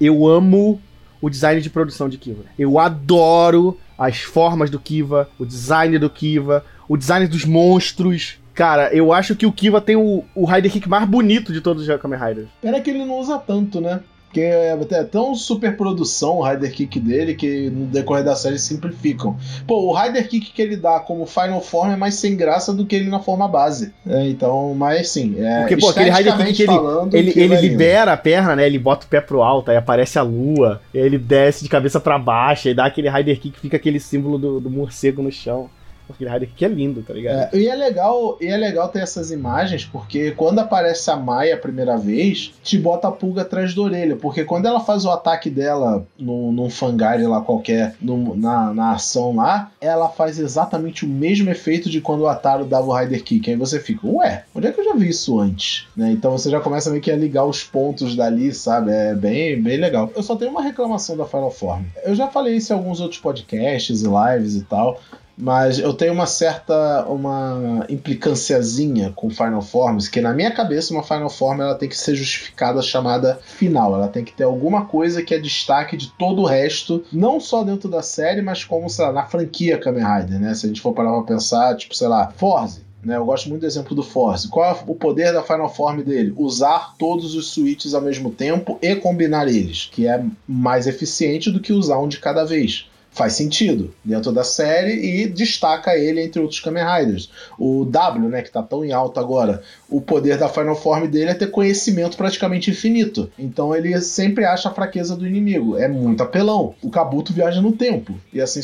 Eu amo o design de produção de Kiva. Eu adoro as formas do Kiva, o design do Kiva, o design dos monstros. Cara, eu acho que o Kiva tem o, o Rider Kick mais bonito de todos os Kamen Riders.
Pena que ele não usa tanto, né? Porque é tão super produção o Rider Kick dele que no decorrer da série simplificam. Pô, o Rider Kick que ele dá como Final Form é mais sem graça do que ele na forma base. É, então, mas sim. É,
Porque, pô, aquele Rider Kick que ele,
falando,
ele,
que
ele
é
libera a perna, né? Ele bota o pé pro alto, aí aparece a lua, e aí ele desce de cabeça pra baixo, aí dá aquele Rider Kick, fica aquele símbolo do, do morcego no chão. Aquele Rider Kick é lindo, tá ligado?
É, e, é legal, e é legal ter essas imagens, porque quando aparece a Maia a primeira vez, te bota a pulga atrás da orelha. Porque quando ela faz o ataque dela no, num fangare lá qualquer, no- na, na ação lá, ela faz exatamente o mesmo efeito de quando o Ataro dava o Rider Kick. Aí você fica, ué, onde é que eu já vi isso antes? Né? Então você já começa meio que a ligar os pontos dali, sabe? É bem, bem legal. Eu só tenho uma reclamação da Final Form. Eu já falei isso em alguns outros podcasts e lives e tal. Mas eu tenho uma certa uma implicânciazinha com Final Forms, que na minha cabeça uma Final Form ela tem que ser justificada chamada final. Ela tem que ter alguma coisa que é destaque de todo o resto, não só dentro da série, mas como, sei lá, na franquia Kamen Rider, né? Se a gente for parar pra pensar, tipo, sei lá, Forze. Né, eu gosto muito do exemplo do Force. Qual é o poder da Final Form dele? Usar todos os switches ao mesmo tempo e combinar eles, que é mais eficiente do que usar um de cada vez faz sentido dentro da série e destaca ele entre outros Kamen Riders. O W, né, que tá tão em alta agora, o poder da Final Form dele é ter conhecimento praticamente infinito. Então ele sempre acha a fraqueza do inimigo. É muito apelão. O Kabuto viaja no tempo. E assim,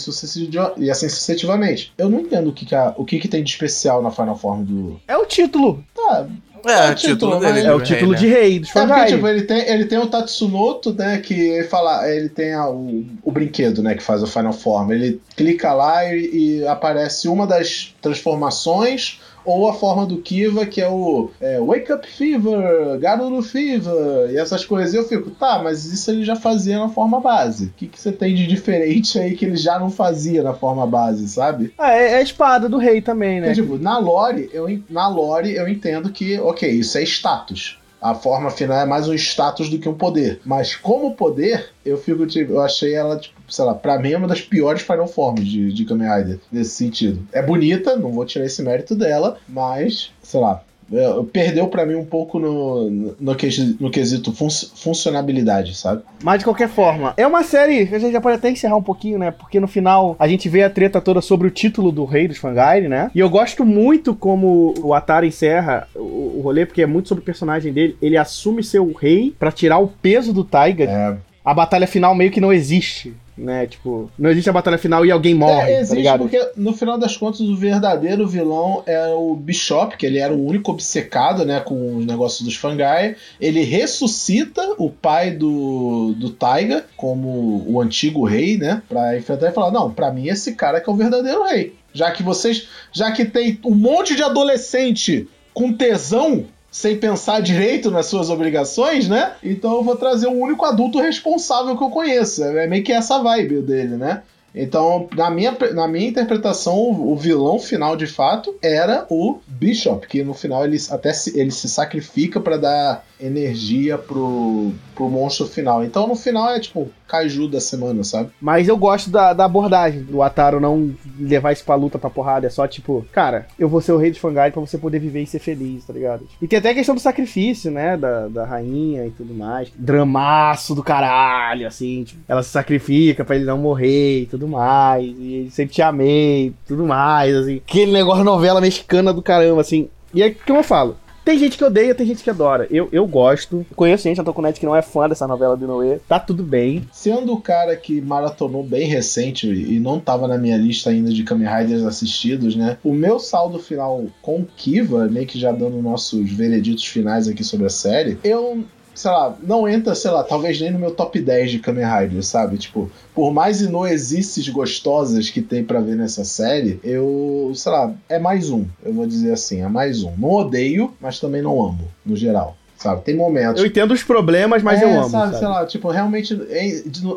e assim sucessivamente. Eu não entendo o que, que, a- o que, que tem de especial na Final Form do.
É o título.
Tá,
É,
É
o título
título,
dele. de
É o
rei,
título
né?
de rei dos
É porque, tipo, ele tem, ele tem o Tatsunoto, né? Que ele fala, ele tem a- o, o brinquedo, né? Que faz o Final Form. Ele clica lá e, e aparece uma das transformações ou a forma do Kiva, que é o é, Wake Up Fever, Garuru Fever e essas coisas. E eu fico, tá, mas isso ele já fazia na forma base. O que, que você tem de diferente aí que ele já não fazia na forma base, sabe?
Ah, é, é a espada do rei também, né?
Porque, tipo, na lore, eu, na lore eu entendo que, ok, isso é status. A forma final é mais um status do que um poder. Mas como poder, eu fico, tipo, eu achei ela, tipo, sei lá, pra mim é uma das piores Final Forms de, de Kamen Rider, nesse sentido. É bonita, não vou tirar esse mérito dela, mas, sei lá, perdeu pra mim um pouco no, no, no, quesi- no quesito fun- funcionabilidade, sabe?
Mas de qualquer forma, é uma série que a gente já pode até encerrar um pouquinho, né? Porque no final a gente vê a treta toda sobre o título do rei dos Fangaire, né? E eu gosto muito como o Atara encerra o, o rolê, porque é muito sobre o personagem dele. Ele assume ser o rei pra tirar o peso do Taiga.
É,
a batalha final meio que não existe. Né, tipo, não existe a batalha final e alguém morre.
É,
tá
existe
ligado?
porque no final das contas o verdadeiro vilão é o Bishop, que ele era o único obcecado, né, com os negócios dos Fangai. Ele ressuscita o pai do, do Taiga como o antigo rei, né, pra enfrentar e falar: "Não, pra mim esse cara que é o verdadeiro rei". Já que vocês, já que tem um monte de adolescente com tesão sem pensar direito nas suas obrigações, né? Então eu vou trazer o único adulto responsável que eu conheço. É meio que essa vibe dele, né? Então, na minha, na minha interpretação, o, vilão final de fato era o Bishop, que no final ele até se, ele se sacrifica para dar energia pro, pro monstro final. Então no final é tipo Kaiju da semana, sabe?
Mas eu gosto da, da abordagem do Ataro não levar isso pra luta, pra porrada. É só tipo, cara, eu vou ser o rei de Fangai pra você poder viver e ser feliz, tá ligado? E tem até a questão do sacrifício, né? Da, da rainha e tudo mais. Dramaço do caralho, assim. Tipo, ela se sacrifica pra ele não morrer e tudo mais. E ele sempre te amei, tudo mais, assim. Aquele negócio novela mexicana do caramba, assim. E é como eu falo, tem gente que odeia, tem gente que adora. Eu, eu gosto. Conheço gente na Tokunete que não é fã dessa novela do Inoue. Tá tudo bem.
Sendo o cara que maratonou bem recente e não tava na minha lista ainda de Kamen Riders assistidos, né? O meu saldo final com Kiva, meio que já dando nossos vereditos finais aqui sobre a série, eu sei lá, não entra, sei lá, talvez nem no meu top 10 de Kamen Rider, sabe? Tipo, por mais inoexistes gostosas que tem para ver nessa série, eu, sei lá, é mais um, eu vou dizer assim, é mais um. Não odeio, mas também não amo, no geral. Sabe? Tem momentos.
Eu entendo os problemas, mas
é,
eu amo.
Sabe,
sabe?
sei lá, tipo, realmente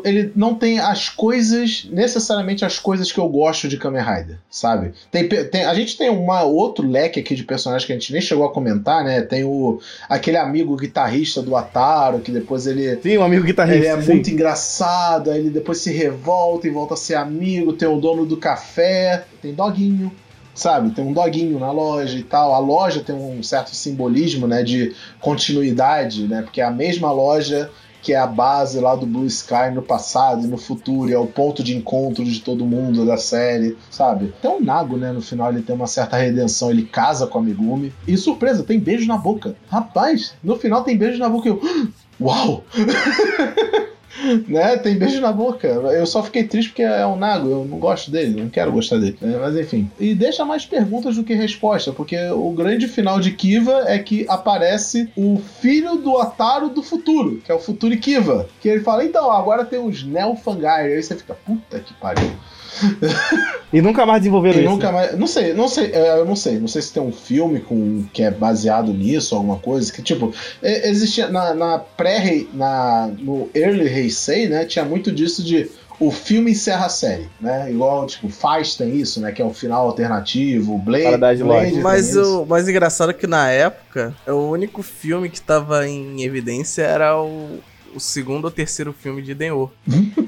ele não tem as coisas, necessariamente as coisas que eu gosto de Kamen Rider, sabe? Tem, tem, a gente tem uma outro leque aqui de personagens que a gente nem chegou a comentar, né? Tem o aquele amigo guitarrista do Ataro, que depois ele.
Sim, um amigo guitarrista.
Ele é
sim.
muito engraçado, aí ele depois se revolta e volta a ser amigo. Tem o dono do café, tem Doguinho sabe? Tem um doguinho na loja e tal. A loja tem um certo simbolismo, né, de continuidade, né? Porque é a mesma loja que é a base lá do Blue Sky no passado e no futuro, e é o ponto de encontro de todo mundo da série, sabe? Até o Nago, né, no final ele tem uma certa redenção, ele casa com a Megumi. E surpresa, tem beijo na boca. Rapaz, no final tem beijo na boca e eu. [GASPS] Uau! [LAUGHS] [LAUGHS] né? Tem beijo na boca. Eu só fiquei triste porque é um Nago, eu não gosto dele, não quero gostar dele. Né? Mas enfim. E deixa mais perguntas do que resposta, porque o grande final de Kiva é que aparece o filho do Ataro do futuro, que é o futuro Kiva. Que ele fala: então, agora tem os Neo Fangai. Aí você fica, puta que pariu. [LAUGHS]
E nunca mais desenvolveram
E
isso.
nunca mais. Não sei, não sei, é, eu não sei. Não sei se tem um filme com, que é baseado nisso, alguma coisa. Que, tipo, é, existia na, na pré na No Early Heisei, né? Tinha muito disso de. O filme encerra a série, né? Igual, tipo, Faz tem isso, né? Que é o final alternativo, Blade. Blade
Mas o mais engraçado é que na época, o único filme que tava em evidência era o, o segundo ou terceiro filme de Denô. [LAUGHS]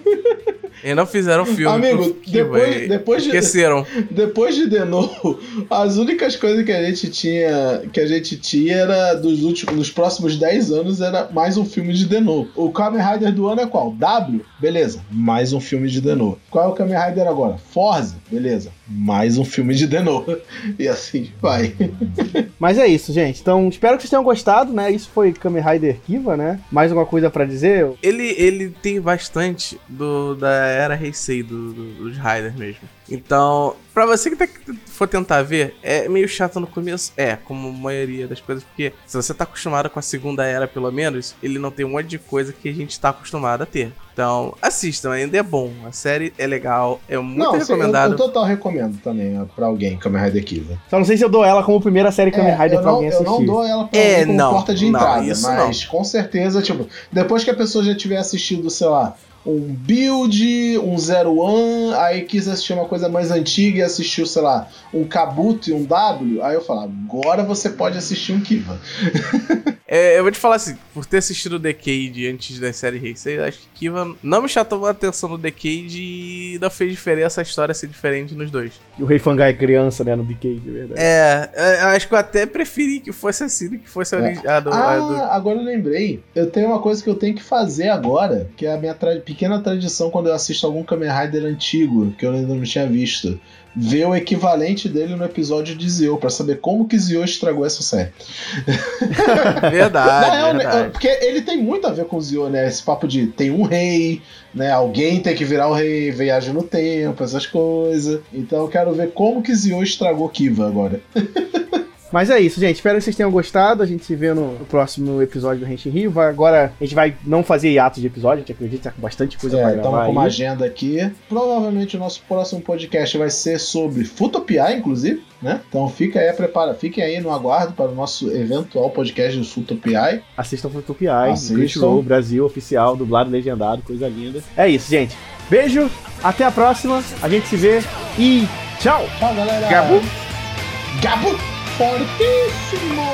e não fizeram filme.
Amigo, depois- depois de-
Esqueceram. [LAUGHS]
Depois de The No, as únicas coisas que a gente tinha, que a gente tinha era dos últimos, nos próximos 10 anos era mais um filme de The No. O Kamen Rider do ano é qual? W? Beleza, mais um filme de The No. Qual é o Kamen Rider agora? Forza? Beleza, mais um filme de The No. [LAUGHS] E assim vai.
Mas é isso, gente. Então, espero que vocês tenham gostado, né? Isso foi Kamen Rider Kiva, né? Mais alguma coisa pra dizer?
Ele, ele tem bastante do, da era Heisei, do, do, dos Riders mesmo. Então, pra você que tá- for tentar ver, é meio chato no começo. É, como a maioria das coisas, porque se você tá acostumado com a segunda era, pelo menos, ele não tem um monte de coisa que a gente tá acostumado a ter. Então, assistam, ainda é bom. A série é legal, é muito
Não, assim, eu,
recomendado.
eu total recomendo também pra alguém, Kamen Rider Kiva.
Só não sei se eu dou ela como primeira série Kamen
É,
Rider
eu
pra
não,
alguém
eu
assistir.
não dou ela pra
É, não,
porta de
não,
entrada,
isso
mas com certeza, tipo, depois que a pessoa já tiver assistido, sei lá, um Build, um Zero One, aí quis assistir uma coisa mais antiga e assistiu, sei lá, um Kabuto e um W, aí eu falo, agora você pode assistir um Kiva. [LAUGHS]
É, eu vou te falar assim, por ter assistido o Decade antes da série Heisei, acho que Kiva não me chamou a atenção no Decade e não fez diferença a história ser diferente nos dois.
E o Rei Fangai criança, né? No Decade, de verdade.
É, é, eu acho que eu até preferi que fosse assim do que fosse a,
É.
a do, a do-
Ah, agora eu lembrei. Eu tenho uma coisa que eu tenho que fazer agora, que é a minha tra- pequena tradição quando eu assisto algum Kamen Rider antigo, que eu ainda não tinha visto. Ver o equivalente dele no episódio de Zio, pra saber como que Zio estragou essa série. [LAUGHS]
Verdade,
Na real, né,
verdade.
porque ele tem muito a ver com o Zio, né? Esse papo de tem um rei, né? Alguém tem que virar o rei, viagem no tempo, essas coisas. Então eu quero ver como que Zio estragou Kiva agora. [LAUGHS]
Mas é isso, gente. Espero que vocês tenham gostado. A gente se vê no, próximo episódio do Renshin Rio. Vai- Agora a gente vai não fazer hiato de episódio, a gente acredita que tá com bastante coisa pra
É, estamos
gravar
com uma agenda aqui. Provavelmente o nosso próximo podcast vai ser sobre Futopia, inclusive, né? Então fica aí, prepara, fiquem aí no aguardo para o nosso eventual podcast do Futopia.
Assistam
Assistam.
Crunchyroll, Brasil, oficial, dublado, legendado, coisa linda. É isso, gente. Beijo, até a próxima. A gente se vê e tchau!
Tchau, galera!
Gabu.
Gabu! Fortíssimo!